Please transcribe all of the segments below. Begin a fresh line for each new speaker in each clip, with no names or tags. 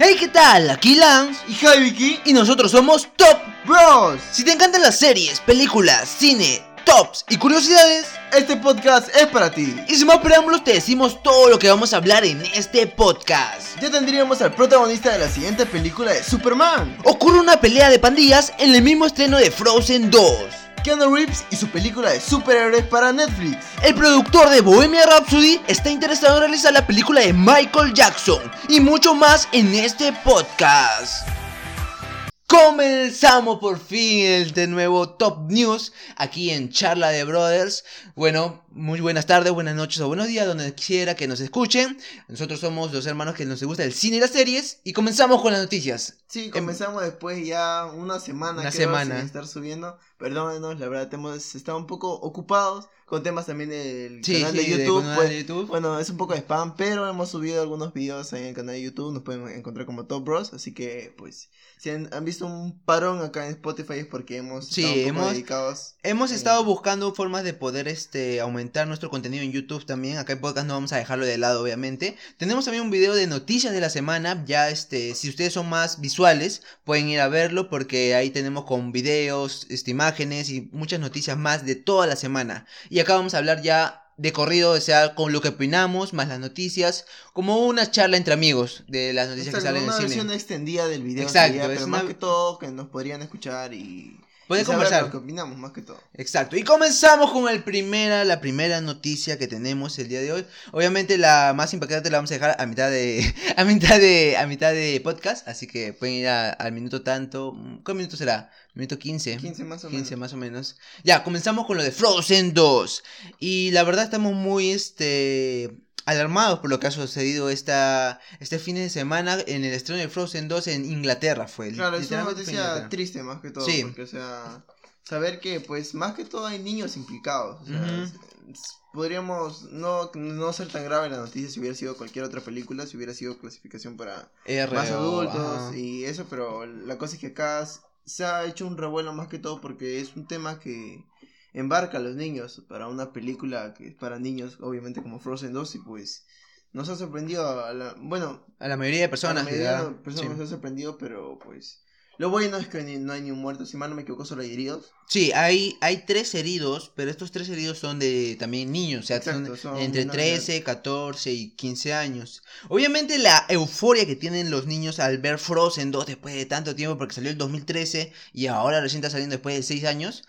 Hey, ¿qué tal? Aquí Lance
y Jaiviki
y nosotros somos Top
Bros.
Si te encantan las series, películas, cine, tops y curiosidades,
este podcast es para ti.
Y sin más preámbulos te decimos todo lo que vamos a hablar en este podcast.
Ya tendríamos al protagonista de la siguiente película de Superman.
Ocurre una pelea de pandillas en el mismo estreno de Frozen 2.
Keanu Reeves y su película de superhéroes para Netflix.
El productor de Bohemia Rhapsody está interesado en realizar la película de Michael Jackson y mucho más en este podcast. Comenzamos por fin el de nuevo Top News aquí en Charla de Brothers. Bueno, muy buenas tardes, buenas noches o buenos días, donde quiera que nos escuchen. Nosotros somos los hermanos que nos gusta el cine y las series y comenzamos con las noticias.
Sí, em, comenzamos después ya una semana.
Una semana.
estar subiendo. Perdónenos, la verdad hemos estado un poco ocupados con temas también del canal, de, YouTube,
pues, de YouTube.
Bueno, es un poco de spam, pero hemos subido algunos videos ahí en el canal de YouTube, nos pueden encontrar como Top Bros, así que pues si han, visto un parón acá en Spotify es porque hemos
estado hemos, dedicados. Hemos estado buscando formas de poder este aumentar nuestro contenido en YouTube también. Acá en podcast no vamos a dejarlo de lado, obviamente. Tenemos también un video de noticias de la semana. Ya este, si ustedes son más visuales, pueden ir a verlo porque ahí tenemos con videos, este, imágenes y muchas noticias más de toda la semana. Y acá vamos a hablar ya de corrido, o sea, con lo que opinamos, más las noticias, como una charla entre amigos de las noticias que salen en el cine.
Una versión extendida del video.
Exacto,
pero más que todo que nos podrían escuchar y
Puede conversar.
Opinamos más que todo.
Exacto. Y comenzamos con el primera, la primera noticia que tenemos el día de hoy. Obviamente la más impactante la vamos a dejar a mitad de a mitad de a mitad de podcast, así que pueden ir al minuto tanto, ¿qué minuto será? Minuto 15.
15 más o
15 más o menos. Ya, comenzamos con lo de Frozen 2. Y la verdad estamos muy este alarmados por lo que ha sucedido esta, este fin de semana en el estreno de Frozen 2 en Inglaterra fue.
Claro, es una noticia triste más que todo. Sí. Porque, o sea, saber que pues más que todo hay niños implicados. O sea, podríamos no, no ser tan grave la noticia si hubiera sido cualquier otra película, si hubiera sido clasificación para más adultos y eso, pero la cosa es que acá se ha hecho un revuelo más que todo porque es un tema que embarca a los niños para una película que es para niños, obviamente como Frozen 2 y pues nos ha sorprendido a la, bueno,
a la mayoría de personas.
A la mayoría de personas nos ha sorprendido, pero pues lo bueno es que no hay ni un muerto, si mal no me equivoco, solo hay heridos.
Sí, hay, hay tres heridos, pero estos tres heridos son de también niños, o sea, son, entre 13, 14 y 15 años. Obviamente la euforia que tienen los niños al ver Frozen 2 después de tanto tiempo, porque salió el 2013 y ahora recién está saliendo después de 6 años,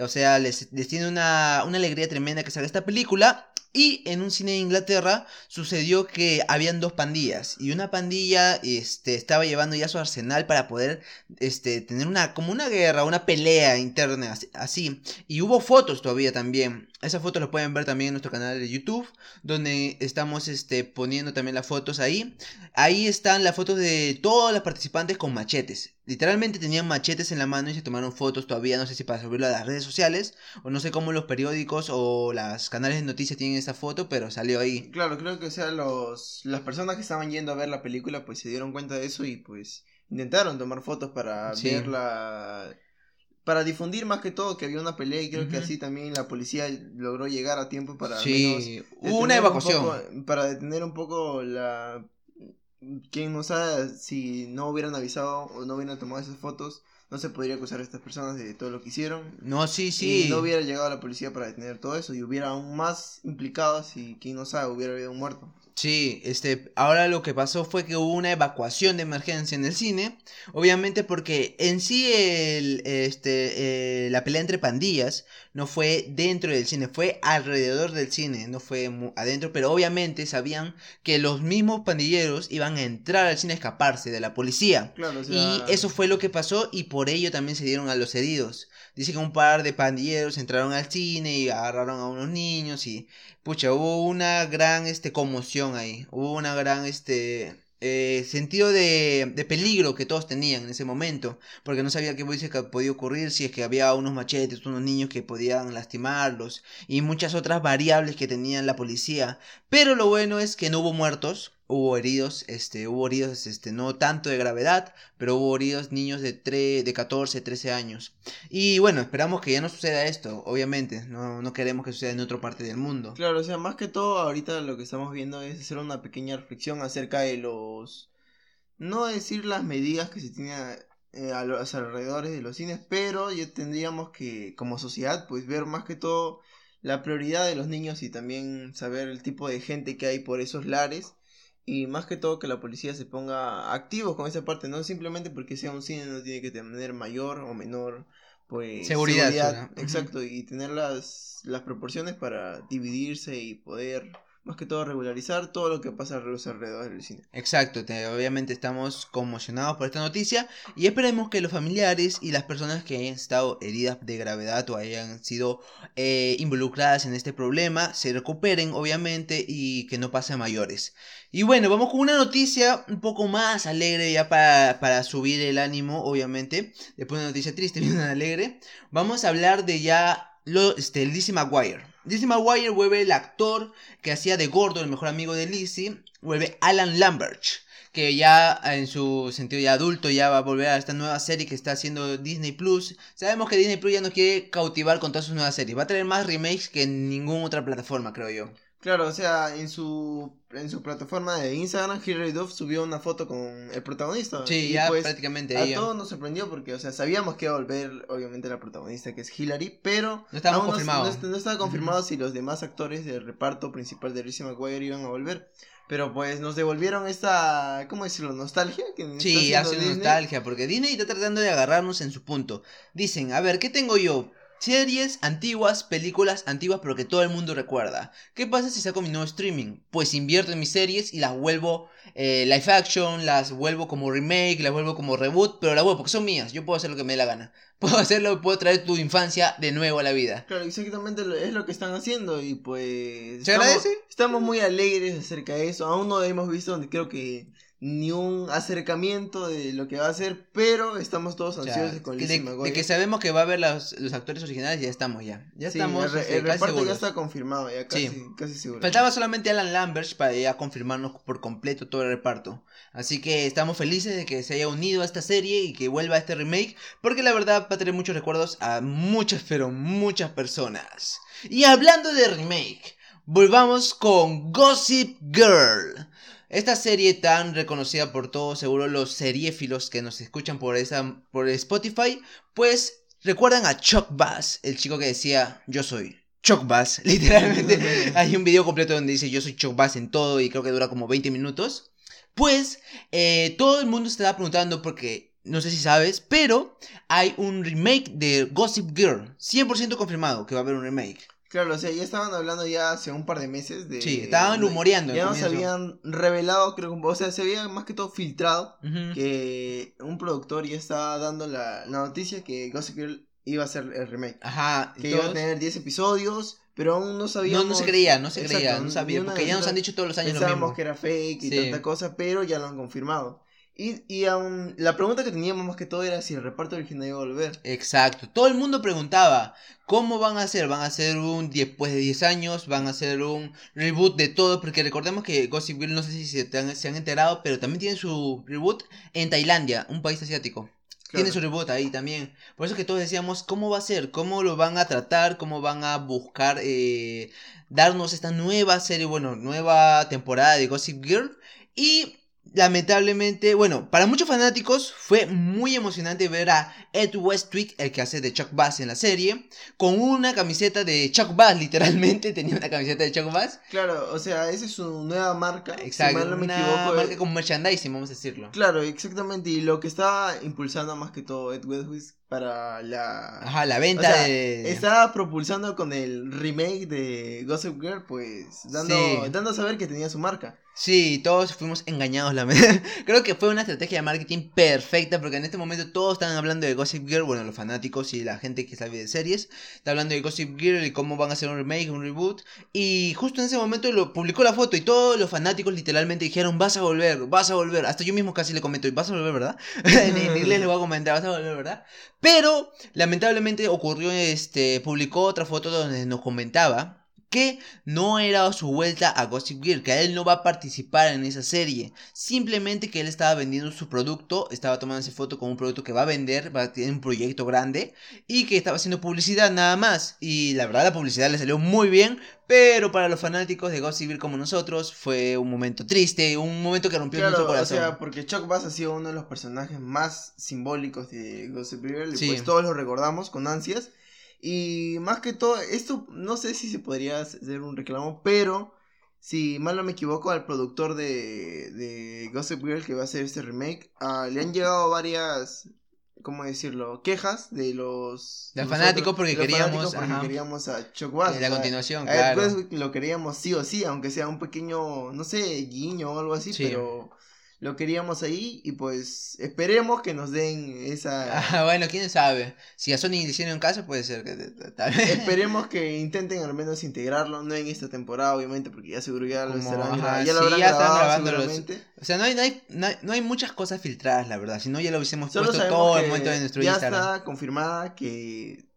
o sea, les, les tiene una, una alegría tremenda que salga esta película. Y en un cine de Inglaterra sucedió que habían dos pandillas y una pandilla este, estaba llevando ya su arsenal para poder este, tener una como una guerra, una pelea interna así. Y hubo fotos todavía también. Esas fotos las pueden ver también en nuestro canal de YouTube, donde estamos este, poniendo también las fotos ahí. Ahí están las fotos de todos los participantes con machetes. Literalmente tenían machetes en la mano y se tomaron fotos todavía, no sé si para subirlo a las redes sociales, o no sé cómo los periódicos o las canales de noticias tienen esa foto, pero salió ahí.
Claro, creo que sea los las personas que estaban yendo a ver la película pues se dieron cuenta de eso y pues intentaron tomar fotos para verla para difundir más que todo que había una pelea y creo que así también la policía logró llegar a tiempo para
sí, hubo una evacuación
para detener un poco la quien no sabe si no hubieran avisado o no hubieran tomado esas fotos no se podría acusar a estas personas de todo lo que hicieron.
No, sí, sí.
Y no hubiera llegado la policía para detener todo eso y hubiera aún más implicados y quien no sabe hubiera habido un muerto.
Sí, este, ahora lo que pasó fue que hubo una evacuación de emergencia en el cine, obviamente porque en sí el, este, eh, la pelea entre pandillas no fue dentro del cine, fue alrededor del cine, no fue adentro, pero obviamente sabían que los mismos pandilleros iban a entrar al cine a escaparse de la policía.
Claro,
Y eso fue lo que pasó y por ello también se dieron a los heridos. Dice que un par de pandilleros entraron al cine y agarraron a unos niños y pucha, hubo una gran este conmoción ahí, hubo una gran este eh, sentido de, de, peligro que todos tenían en ese momento, porque no sabía qué podía ocurrir si es que había unos machetes, unos niños que podían lastimarlos y muchas otras variables que tenían la policía. Pero lo bueno es que no hubo muertos, hubo heridos, este, hubo heridos, este, no tanto de gravedad, pero hubo heridos niños de, 3, de 14, 13 años. Y bueno, esperamos que ya no suceda esto, obviamente, no, no queremos que suceda en otra parte del mundo.
Claro, o sea, más que todo ahorita lo que estamos viendo es hacer una pequeña reflexión acerca de los no decir las medidas que se tienen eh, a los alrededores de los cines, pero ya tendríamos que, como sociedad, pues ver más que todo la prioridad de los niños y también saber el tipo de gente que hay por esos lares y más que todo que la policía se ponga activo con esa parte, no simplemente porque sea un cine no tiene que tener mayor o menor pues seguridad, exacto, y tener las, las proporciones para dividirse y poder más que todo regularizar todo lo que pasa a los alrededores del cine.
Exacto, obviamente estamos conmocionados por esta noticia y esperemos que los familiares y las personas que hayan estado heridas de gravedad o hayan sido eh, involucradas en este problema se recuperen obviamente y que no pase a mayores. Y bueno, vamos con una noticia un poco más alegre ya para, para subir el ánimo, obviamente. Después de una noticia triste, una alegre. Vamos a hablar de ya lo, este, Lizzie McGuire. Lizzie McGuire vuelve el actor que hacía de Gordo, el mejor amigo de Lizzie, vuelve Alan Lambert, que ya en su sentido ya adulto ya va a volver a esta nueva serie que está haciendo Disney Plus. Sabemos que Disney Plus ya no quiere cautivar con todas sus nuevas series, va a tener más remakes que en ninguna otra plataforma, creo yo.
Claro, o sea, en su en su plataforma de Instagram, Hilary Duff subió una foto con el protagonista.
Sí, ya pues, prácticamente.
A todos nos sorprendió porque, o sea, sabíamos que iba a volver, obviamente, la protagonista, que es Hilary, pero.
No estaba confirmado.
No, estaba confirmado si los demás actores del reparto principal de Lizzie McGuire iban a volver. Pero pues nos devolvieron esta, ¿cómo decirlo? Nostalgia. Que
sí, hace nostalgia, porque Disney está tratando de agarrarnos en su punto. Dicen, a ver, ¿qué tengo yo? Series antiguas, películas antiguas, pero que todo el mundo recuerda. ¿Qué pasa si saco mi nuevo streaming? Pues invierto en mis series y las vuelvo eh, live action, las vuelvo como remake, las vuelvo como reboot, pero las vuelvo porque son mías. Yo puedo hacer lo que me dé la gana. Puedo hacerlo, puedo traer tu infancia de nuevo a la vida.
Claro, exactamente es lo que están haciendo y pues...
¿Se agradece?
Estamos muy alegres acerca de eso. Aún no hemos visto donde creo que ni un acercamiento de lo que va a ser, pero estamos todos ansiosos con
Lizzie de, de, que sabemos que va a haber los, los actores originales, ya estamos ya. Ya estamos.
El, este, reparto ya está confirmado, ya casi, casi seguro.
Faltaba solamente Alan Lambert para ya confirmarnos por completo todo el reparto. Así que estamos felices de que se haya unido a esta serie y que vuelva a este remake, porque la verdad va a tener muchos recuerdos a muchas, pero muchas personas. Y hablando de remake, volvamos con Gossip Girl. Esta serie tan reconocida por todos, seguro los seriéfilos que nos escuchan por, esa, por Spotify, pues recuerdan a Chuck Bass, el chico que decía yo soy Chuck Bass, literalmente. Hay un video completo donde dice yo soy Chuck Bass en todo y creo que dura como 20 minutos. Pues eh, todo el mundo se estaba preguntando porque no sé si sabes, pero hay un remake de Gossip Girl, 100% confirmado que va a haber un remake.
Claro, o sea, ya estaban hablando ya hace un par de meses de...
Sí, estaban rumoreando.
Ya nos habían revelado, creo que, o sea, se había más que todo filtrado que un productor ya estaba dando la, noticia que Gossip Girl iba a ser el remake.
Ajá.
Que iba a tener 10 episodios, pero aún no sabíamos...
No, no se creía, no se creía, no sabía, porque ya nos han dicho todos los años
lo mismo. que era fake y tanta cosa, pero ya lo han confirmado. Y, y aún, la pregunta que teníamos más que todo era si el reparto original iba a volver.
Exacto. Todo el mundo preguntaba, ¿cómo van a hacer? ¿Van a hacer un después de 10 años? ¿Van a hacer un reboot de todo? Porque recordemos que Gossip Girl, no sé si se, se han enterado, pero también tiene su reboot en Tailandia, un país asiático. Tiene su reboot ahí también. Por eso que todos decíamos, ¿cómo va a ser? ¿Cómo lo van a tratar? ¿Cómo van a buscar eh, darnos esta nueva serie, bueno, nueva temporada de Gossip Girl? Y lamentablemente, bueno, para muchos fanáticos fue muy emocionante ver a Ed Westwick, el que hace de Chuck Bass en la serie, con una camiseta de Chuck Bass, literalmente tenía una camiseta de Chuck Bass.
Claro, o sea, esa es su nueva marca.
Exacto, si no me una equivoco, marca con merchandising, vamos a decirlo.
Claro, exactamente, y lo que está impulsando más que todo Ed Westwick para la...
Ajá, la venta de...
Estaba propulsando con el remake de Gossip Girl, pues, dando, dando a saber que tenía su marca.
Sí, todos fuimos engañados, la Creo que fue una estrategia de marketing perfecta porque en este momento todos están hablando de Gossip Girl, bueno, los fanáticos y la gente que sabe de series, está hablando de Gossip Girl y cómo van a hacer un remake, un reboot. Y justo en ese momento lo publicó la foto y todos los fanáticos literalmente dijeron, vas a volver, vas a volver. Hasta yo mismo casi le comento, vas a volver, ¿verdad? en inglés le voy a comentar, vas a volver, ¿verdad? Pero lamentablemente ocurrió, este, publicó otra foto donde nos comentaba que no era su vuelta a Gossip Girl, que él no va a participar en esa serie. Simplemente que él estaba vendiendo su producto, estaba tomándose foto con un producto que va a vender, va a tener un proyecto grande y que estaba haciendo publicidad nada más. Y la verdad la publicidad le salió muy bien, pero para los fanáticos de Gossip Girl como nosotros fue un momento triste, un momento que rompió nuestro corazón.
O sea, porque Chuck Bass ha sido uno de los personajes más simbólicos de Gossip Girl y pues todos lo recordamos con ansias. Y más que todo, esto no sé si se podría hacer un reclamo, pero si mal no me equivoco, al productor de, de Gossip Girl que va a hacer este remake, uh, le han llegado varias, ¿cómo decirlo? Quejas de los...
De fanáticos porque queríamos...
porque queríamos a Chuck Bass.
la continuación, claro.
Después lo queríamos sí o sí, aunque sea un pequeño, no sé, guiño o algo así, pero lo queríamos ahí y pues esperemos que nos den esa...
Ah, bueno, quién sabe. Si a Sony le hicieron caso, puede ser que...
esperemos que intenten al menos integrarlo, no en esta temporada, obviamente, porque ya seguro ya lo estarán, ya lo ya están grabando
O sea, no hay, no, hay, no, hay, muchas cosas filtradas, la verdad. Si no, ya lo hubiésemos puesto todo el momento de nuestro
ya
Instagram.
Ya está confirmada que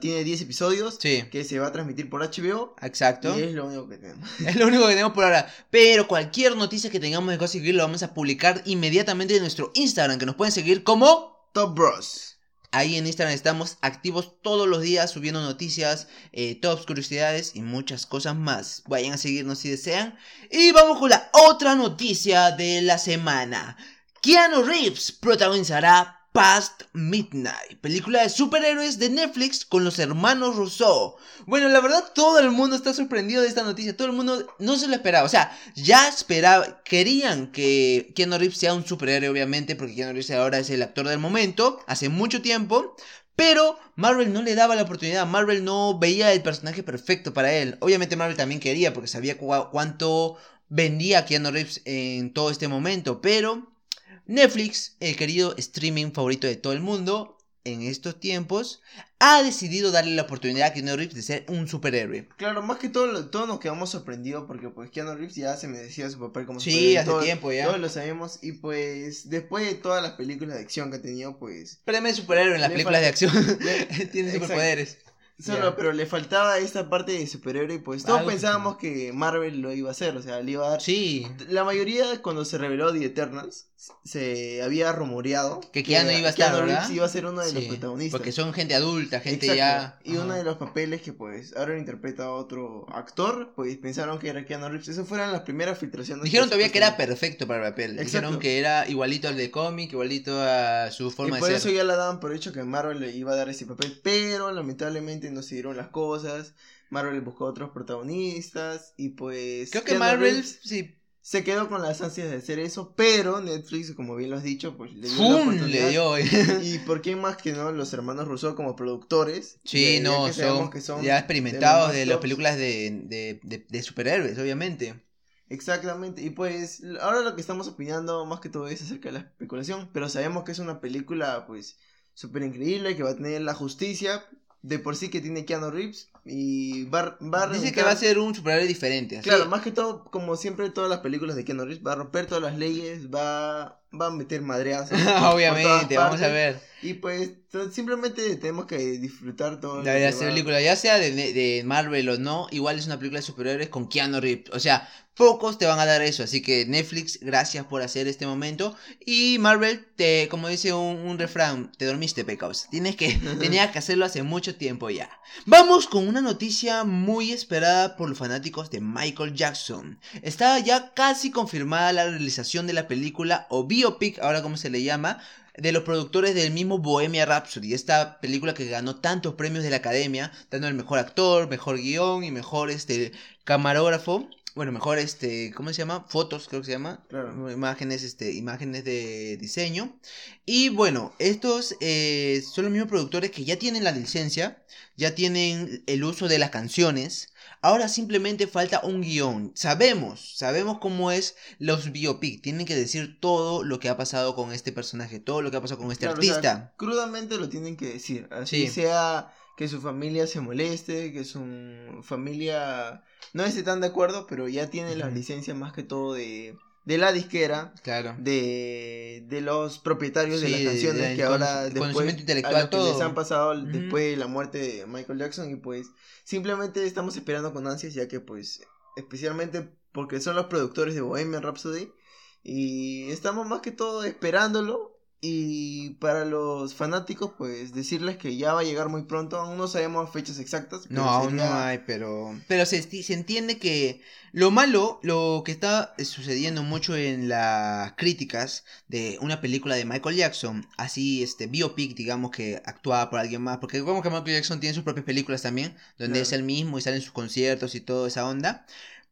tiene 10 episodios que se va a transmitir por HBO.
Exacto.
Y es lo único que tenemos.
Es lo único que tenemos por ahora. Pero cualquier noticia que tengamos de Gossip Girl lo vamos a publicar inmediatamente en nuestro Instagram, que nos pueden seguir como
Top Bros.
Ahí en Instagram estamos activos todos los días subiendo noticias, eh, tops, curiosidades y muchas cosas más. Vayan a seguirnos si desean. Y vamos con la otra noticia de la semana. Keanu Reeves protagonizará Past Midnight, película de superhéroes de Netflix con los hermanos Rousseau. Bueno, la verdad todo el mundo está sorprendido de esta noticia, todo el mundo no se lo esperaba, o sea, ya esperaba, querían que Keanu Reeves sea un superhéroe obviamente, porque Keanu Reeves ahora es el actor del momento, hace mucho tiempo, pero Marvel no le daba la oportunidad, Marvel no veía el personaje perfecto para él. Obviamente Marvel también quería porque sabía cuánto vendía Keanu Reeves en todo este momento, pero Netflix, el querido streaming favorito de todo el mundo en estos tiempos, ha decidido darle la oportunidad a Keanu Reeves de ser un superhéroe.
Claro, más que todo, todos nos quedamos sorprendidos porque pues Keanu Reeves ya se merecía su papel como
superhéroe. Sí, hace tiempo ya.
Todos lo sabemos y pues después de todas las películas de acción que ha tenido, pues...
Premio superhéroe en las películas de acción. Tiene superpoderes.
Solo, pero le faltaba esta parte de superhéroe pues todos pensábamos que Marvel lo iba a hacer, o sea, le iba a dar...
Sí.
La mayoría cuando se reveló The Eternals se había rumoreado
que Keanu iba a estar, ¿verdad?
iba a ser uno de los protagonistas.
Porque son gente adulta, gente ya...
Y uno de los papeles que pues ahora interpreta a otro actor, pues pensaron que era Keanu Reeves. Esas fueron las primeras filtraciones.
Dijeron todavía que era perfecto para el papel. Dijeron que era igualito al de cómic, igualito a su forma
y por eso ya la daban por hecho que Marvel le iba a dar ese papel, pero lamentablemente no se dieron las cosas. Marvel buscó otros protagonistas y pues...
Creo que Marvel sí
se quedó con las ansias de hacer eso, pero Netflix, como bien lo has dicho, pues le dio la oportunidad.
dio.
y por qué más que no, los hermanos Rousseau como productores.
Sí, no, son, ya experimentados de, las películas de, de, de, superhéroes, obviamente.
Exactamente, y pues ahora lo que estamos opinando más que todo es acerca de la especulación, pero sabemos que es una película pues súper increíble, que va a tener la justicia, de por sí que tiene Keanu Reeves y va, va
Dice que va a ser un superhéroe diferente.
Claro, más que todo, como siempre todas las películas de Keanu Reeves, va a romper todas las leyes, va, va a meter madreas.
Obviamente, vamos a ver.
Y pues simplemente tenemos que disfrutar todo.
La, la película, ya sea de, de, Marvel o no, igual es una película de superhéroes con Keanu Reeves. O sea, pocos te van a dar eso. Así que Netflix, gracias por hacer este momento. Y Marvel, te, como dice un, refrán, te dormiste, pecados. Tienes que, tenías que hacerlo hace mucho tiempo ya. Vamos con una noticia muy esperada por los fanáticos de Michael Jackson. Está ya casi confirmada la realización de la película o biopic, ahora como se le llama, de los productores del mismo Bohemia Rhapsody, esta película que ganó tantos premios de la academia, dando el mejor actor, mejor guion y mejor este camarógrafo bueno, mejor este, ¿cómo se llama? Fotos, creo que se llama. Claro. Imágenes, este, imágenes de diseño. Y bueno, estos eh, son los mismos productores que ya tienen la licencia, ya tienen el uso de las canciones. Ahora simplemente falta un guion. Sabemos, sabemos cómo es los biopic. Tienen que decir todo lo que ha pasado con este personaje, todo lo que ha pasado con este artista.
crudamente lo tienen que decir. Así sea que su familia se moleste, que su familia no esté tan de acuerdo, pero ya tiene la licencia más que todo de, de la disquera, claro. de, de los propietarios de las canciones que ahora después intelectual, todo. les han pasado después de la muerte de Michael Jackson y pues simplemente estamos esperando con ansias ya que pues especialmente porque son los productores de Bohemian Rhapsody y estamos más que todo esperándolo y para los fanáticos, pues decirles que ya va a llegar muy pronto. Aún no sabemos fechas exactas.
No, aún no hay, pero. Pero se, se entiende que lo malo, lo que está sucediendo mucho en las críticas de una película de Michael Jackson, así, este, biopic, digamos, que actuaba por alguien más. Porque vemos que Michael Jackson tiene sus propias películas también, donde es el mismo y salen sus conciertos y toda esa onda.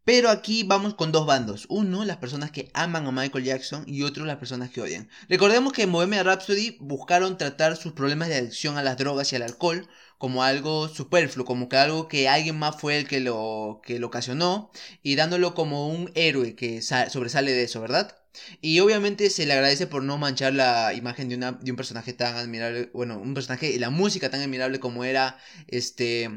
Pero aquí vamos con dos bandos. Uno, las personas que aman a Michael Jackson y otro, las personas que odian. Recordemos que en Rhapsody buscaron tratar sus problemas de adicción a las drogas y al alcohol como algo superfluo, como que algo que alguien más fue el que lo, que lo ocasionó y dándolo como un héroe que sobresale de eso, ¿verdad? Y obviamente se le agradece por no manchar la imagen de, una, de un personaje tan admirable, bueno, un personaje y la música tan admirable como era este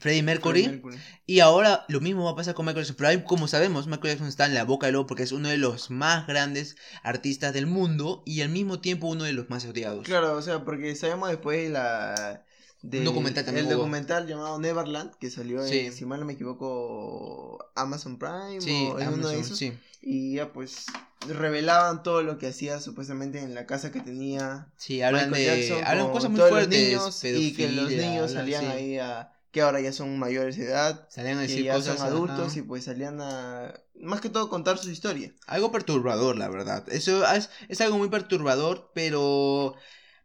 Freddie Mercury, Y ahora lo mismo va a pasar con Michael Jackson. Pero como sabemos, Michael Jackson está en la boca del lobo porque es uno de los más grandes artistas del mundo y al mismo tiempo uno de los más odiados.
Claro, o sea, porque sabemos después la... De, documental el documental llamado Neverland que salió en, si mal no me equivoco, Amazon Prime o en uno de esos. Y ya pues revelaban todo lo que hacía supuestamente en la casa que tenía.
Sí, hablan de hablan cosas muy fuertes,
y que los niños salían ahí a que ahora ya son mayores de edad, salían a decir que ya son adultos y pues salían a más que todo contar su historia.
Algo perturbador, la verdad. Eso es, es algo muy perturbador, pero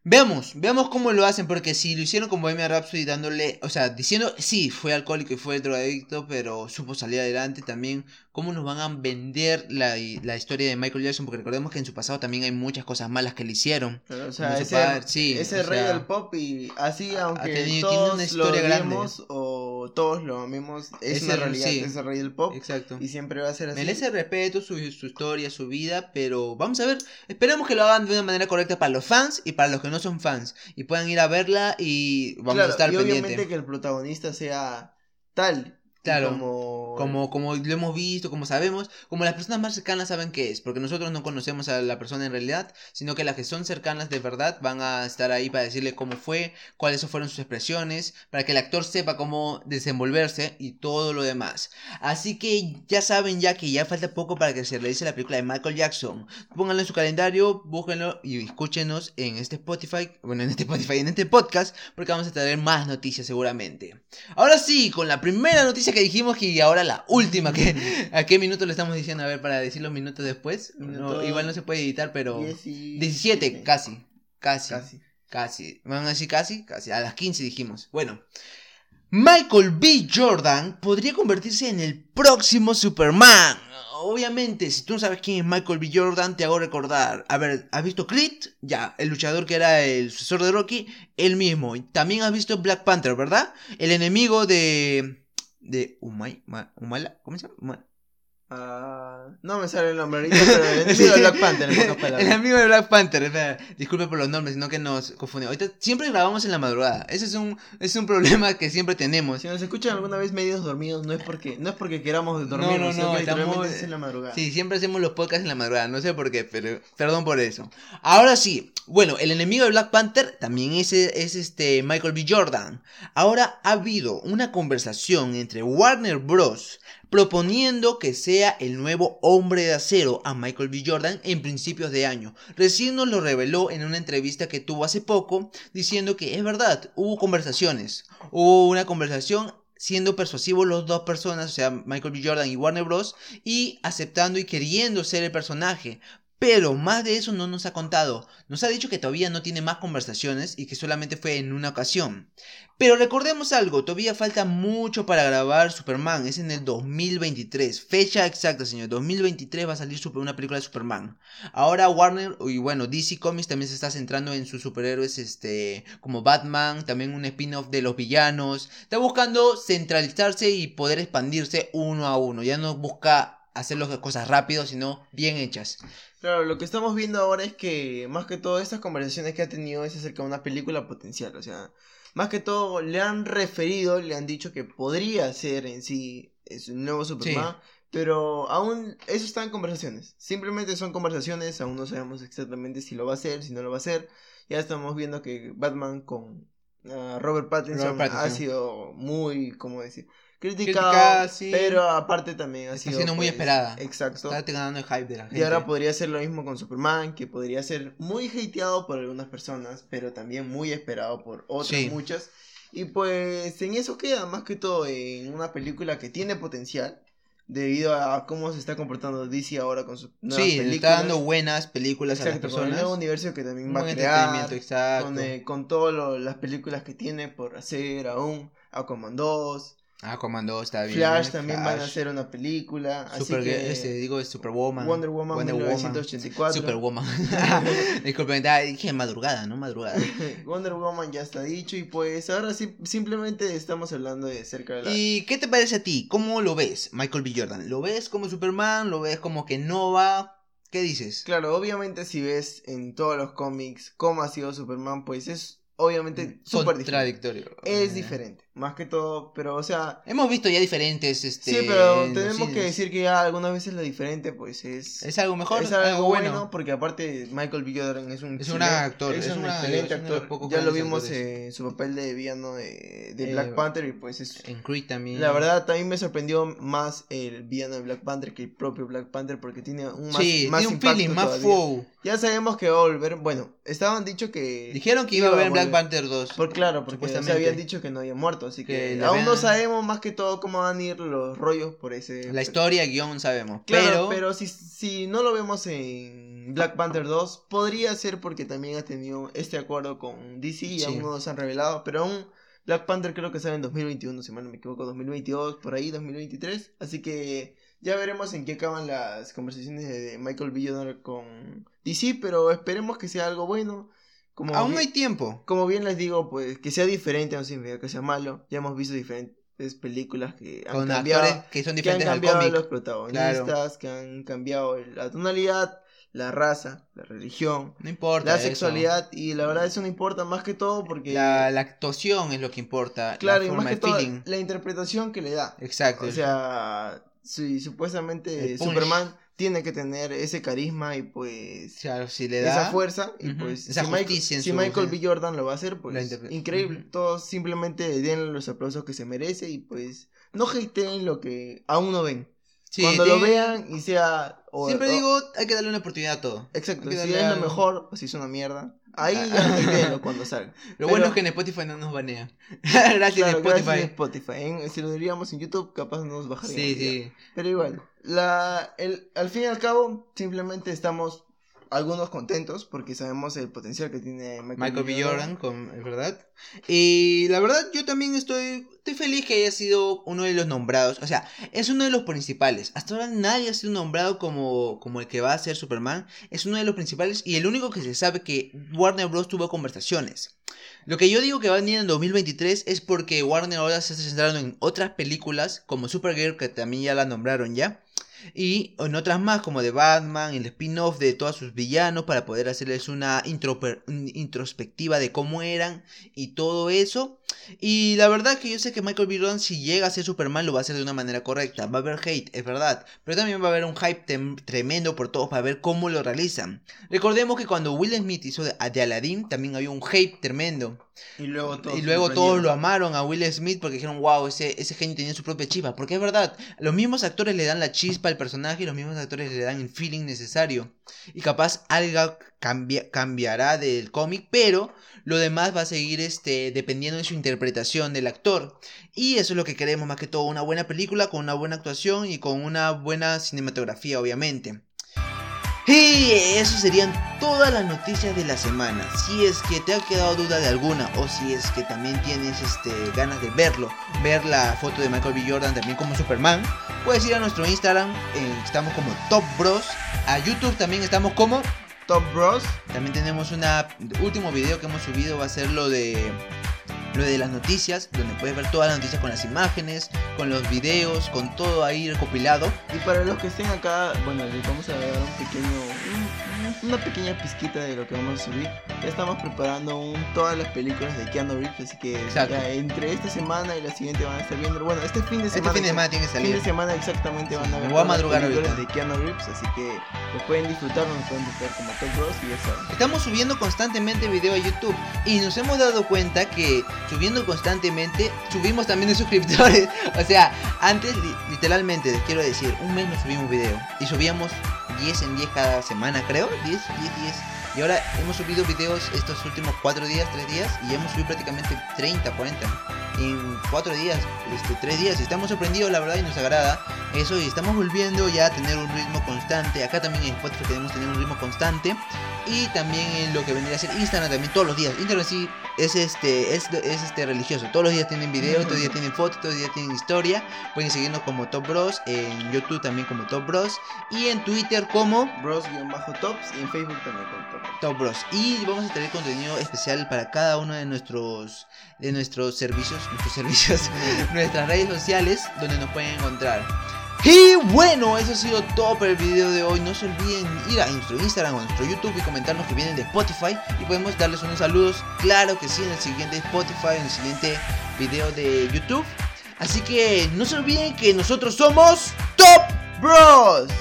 Veamos, veamos cómo lo hacen, porque si lo hicieron con Bohemian Rhapsody dándole, o sea, diciendo, sí, fue alcohólico y fue drogadicto, pero supo salir adelante también, cómo nos van a vender la, la, historia de Michael Jackson, porque recordemos que en su pasado también hay muchas cosas malas que le hicieron.
o sea, ese, sí, ese rey del pop y así, aunque todos una historia lo grande. o todos lo amemos, es, una realidad, es el rey del pop. Exacto. Y siempre va a ser así.
Merece respeto, su, su historia, su vida, pero vamos a ver, esperemos que lo hagan de una manera correcta para los fans y para los que no son fans y puedan ir a verla y vamos a estar y obviamente
que el protagonista sea tal
Claro, como... como... lo hemos visto, como sabemos, como las personas más cercanas saben qué es, porque nosotros no conocemos a la persona en realidad, sino que las que son cercanas de verdad van a estar ahí para decirle cómo fue, cuáles fueron sus expresiones, para que el actor sepa cómo desenvolverse y todo lo demás. Así que ya saben ya que ya falta poco para que se realice la película de Michael Jackson. Pónganlo en su calendario, búsquenlo y escúchenos en este Spotify, bueno, en este Spotify, en este podcast, porque vamos a tener más noticias seguramente. Ahora sí, con la primera noticia que dijimos y ahora la última. Que, ¿A qué minuto le estamos diciendo? A ver, para decir los minutos después. igual no se puede editar, pero... 17, casi. Casi. Casi. Casi. ¿Van a decir casi? Casi. A las 15 dijimos. Bueno. Michael B. Jordan podría convertirse en el próximo Superman. Obviamente, si tú no sabes quién es Michael B. Jordan, te hago recordar. A ver, ¿has visto Creed? Ya, el luchador que era el sucesor de Rocky, él mismo. También has visto Black Panther, ¿verdad? El enemigo de de Umay, Umala, ¿cómo se llama?
Ah, no me sale el nombre ahorita, pero el amigo de Black Panther,
El amigo de Black Panther, disculpe por los nombres, sino que nos confundimos. Ahorita siempre grabamos en la madrugada. Ese es un, es un problema que siempre tenemos.
Si nos escuchan alguna vez medios dormidos, no es porque, no es porque queramos dormir, no, no, no, estamos,
en la madrugada. Sí, siempre hacemos los podcasts en la madrugada, no sé por qué, pero perdón por eso. Ahora sí, bueno, el enemigo de Black Panther también es, es este Michael B. Jordan. Ahora ha habido una conversación entre Warner Bros proponiendo que sea el nuevo hombre de acero a Michael B. Jordan en principios de año. Recién nos lo reveló en una entrevista que tuvo hace poco, diciendo que es verdad, hubo conversaciones, hubo una conversación siendo persuasivos los dos personas, o sea, Michael B. Jordan y Warner Bros., y aceptando y queriendo ser el personaje. Pero más de eso no nos ha contado. Nos ha dicho que todavía no tiene más conversaciones y que solamente fue en una ocasión. Pero recordemos algo, todavía falta mucho para grabar Superman, es en el 2023, fecha exacta señor, 2023 va a salir una película de Superman. Ahora Warner y bueno, DC Comics también se está centrando en sus superhéroes este como Batman, también un spin-off de los villanos. Está buscando centralizarse y poder expandirse uno a uno, ya no busca hacer las cosas rápido, sino bien hechas.
Claro, lo que estamos viendo ahora es que más que todo estas conversaciones que ha tenido es acerca de una película potencial, o sea, más que todo le han referido, le han dicho que podría ser en sí es un nuevo Superman, Pero aún eso está en conversaciones. Simplemente son conversaciones, aún no sabemos exactamente si lo va a hacer, si no lo va a hacer. Ya estamos viendo que Batman con ah, Robert, Pattinson ha sido muy, ¿cómo decir? Criticado, pero aparte también ha sido
siendo muy pues, esperada.
Exacto.
Está ganando el hype de la gente.
Y ahora podría ser lo mismo con Superman, que podría ser muy hateado por algunas personas, pero también muy esperado por otras muchas. Y pues en eso queda más que todo en una película que tiene potencial debido a cómo se está comportando DC ahora con sus
nuevas sí, está dando buenas películas a las personas. Con
el nuevo universo que también va a crear, exacto. con, eh, con todas las películas que tiene por hacer aún, Aquaman 2,
Ah, Comando está bien.
Flash también van a hacer una película.
Super, así que, este, digo, Superwoman.
Wonder Woman Wonder 1984.
Superwoman. Disculpen, dije madrugada, ¿no? Madrugada.
Wonder Woman ya está dicho y pues ahora sí, simplemente estamos hablando de cerca de la...
¿Y qué te parece a ti? ¿Cómo lo ves, Michael B. Jordan? ¿Lo ves como Superman? ¿Lo ves como que no va? ¿Qué dices?
Claro, obviamente si ves en todos los cómics cómo ha sido Superman, pues es obviamente súper
contradictorio.
Es diferente, más que todo, pero o sea...
Hemos visto ya diferentes, este...
Sí, pero tenemos que decir que ya algunas veces lo diferente, pues es...
Es algo mejor,
es algo, bueno, porque aparte Michael B. Jordan es un...
Es un actor,
es, un excelente actor. Ya lo vimos en su papel de villano de, de Black Panther y pues es...
En Creed también.
La verdad, también me sorprendió más el villano de Black Panther que el propio Black Panther porque tiene un más, sí, más tiene un feeling, más flow. Ya sabemos que va a volver, bueno, estaban dicho que...
Dijeron que iba, a haber Black Panther 2.
Por claro, porque se habían dicho que no había muerto, así que, aún no sabemos más que todo cómo van a ir los rollos por ese...
La historia, guion, sabemos.
Claro,
pero,
pero si, si no lo vemos en Black Panther 2, podría ser porque también ha tenido este acuerdo con DC y aún no se han revelado, pero aún... Black Panther creo que sale en 2021, si mal no me equivoco, 2022, por ahí, 2023. Así que ya veremos en qué acaban las conversaciones de Michael B. con DC, pero esperemos que sea algo bueno.
Como Aún hay tiempo.
Como bien les digo, pues que sea diferente no significa que sea malo. Ya hemos visto diferentes películas que han cambiado,
que son diferentes
que han cambiado los protagonistas, que han cambiado la tonalidad, la raza, la religión,
no importa
la sexualidad y la verdad eso no importa más que todo porque
la, actuación es lo que importa,
claro, y más que todo la interpretación que le da.
Exacto.
O sea, si supuestamente Superman tiene que tener ese carisma y pues
claro, si le da
esa fuerza y pues si, Michael, si Michael B. Jordan lo va a hacer pues increíble todos simplemente den los aplausos que se merece y pues no hateen lo que aún no ven cuando lo vean y sea
siempre digo hay que darle una oportunidad a todo
exacto si es lo mejor o si es una mierda Ahí ah. ya cuando salga.
Lo bueno es que en Spotify no nos banean. gracias Spotify. Gracias
Spotify. si lo diríamos en YouTube, capaz no nos bajaría.
Sí, sí.
Pero igual, la, el, al fin y al cabo, simplemente estamos algunos contentos porque sabemos el potencial que tiene
Michael, B. Jordan, con, ¿verdad? Y la verdad yo también estoy, estoy feliz que haya sido uno de los nombrados, o sea, es uno de los principales. Hasta ahora nadie ha sido nombrado como, como el que va a ser Superman, es uno de los principales y el único que se sabe que Warner Bros. tuvo conversaciones. Lo que yo digo que va a venir en 2023 es porque Warner ahora se está centrando en otras películas como Supergirl que también ya la nombraron ya y en otras más como de Batman, el spin-off de todos sus villanos para poder hacerles una introspectiva de cómo eran y todo eso. Y la verdad que yo sé que Michael B. Jordan si llega a ser Superman lo va a hacer de una manera correcta. Va a haber hate, es verdad, pero también va a haber un hype tremendo por todos para ver cómo lo realizan. Recordemos que cuando Will Smith hizo de, Aladdin también había un hype tremendo.
Y luego todos,
y luego todos lo amaron a Will Smith porque dijeron, wow, ese, ese genio tenía su propia chispa. Porque es verdad, los mismos actores le dan la chispa al personaje y los mismos actores le dan el feeling necesario. Y capaz algo cambiará del cómic, pero lo demás va a seguir este, dependiendo de su interpretación del actor. Y eso es lo que queremos más que todo, una buena película con una buena actuación y con una buena cinematografía, obviamente. Y eso serían todas las noticias de la semana. Si es que te ha quedado duda de alguna o si es que también tienes este, ganas de verlo, ver la foto de Michael B. Jordan también como Superman, puedes ir a nuestro Instagram, eh, estamos como Top Bros. A YouTube también estamos como
Top Bros.
También tenemos un último video que hemos subido, va a ser lo de lo de las noticias, donde puedes ver todas las noticias con las imágenes, con los videos, con todo ahí recopilado.
Y para los que estén acá, bueno, les vamos a dar un pequeño, una pequeña pizquita de lo que vamos a subir. Ya estamos preparando un, todas las películas de Keanu Reeves, así que entre esta semana y la siguiente van a estar viendo. Bueno, este fin de semana.
Este fin de semana tiene que salir.
Fin de semana exactamente van a ver.
voy a madrugar
las películas de Keanu Reeves, así que lo pueden disfrutar, nos pueden buscar como Top Bros y ya saben.
Estamos subiendo constantemente video a YouTube y nos hemos dado cuenta que subiendo constantemente subimos también de suscriptores. o sea, antes literalmente les quiero decir, un mes no subimos video y subíamos 10 en 10 cada semana, creo. 10, 10, 10. Y ahora hemos subido videos estos últimos 4 días, 3 días. Y hemos subido prácticamente 30, 40. En 4 días, este, 3 días. Estamos sorprendidos, la verdad, y nos agrada eso. Y estamos volviendo ya a tener un ritmo constante. Acá también en Spotify queremos tener un ritmo constante. Y también en lo que vendría a ser Instagram también todos los días. Instagram sí es este es, es este religioso. Todos los días tienen video, todos los días tienen fotos, todos los días tienen historia. Pueden seguirnos como Top Bros, en YouTube también como Top Bros y en Twitter como
Bros-Tops y en Facebook también como
Top, Top Bros. Y vamos a tener contenido especial para cada uno de nuestros de nuestros servicios, nuestros servicios, nuestras redes sociales donde nos pueden encontrar. Y bueno, eso ha sido todo por el video de hoy. No se olviden ir a nuestro Instagram o nuestro YouTube y comentarnos que vienen de Spotify. Y podemos darles unos saludos, claro que sí, en el siguiente Spotify, en el siguiente video de YouTube. Así que no se olviden que nosotros somos Top Bros.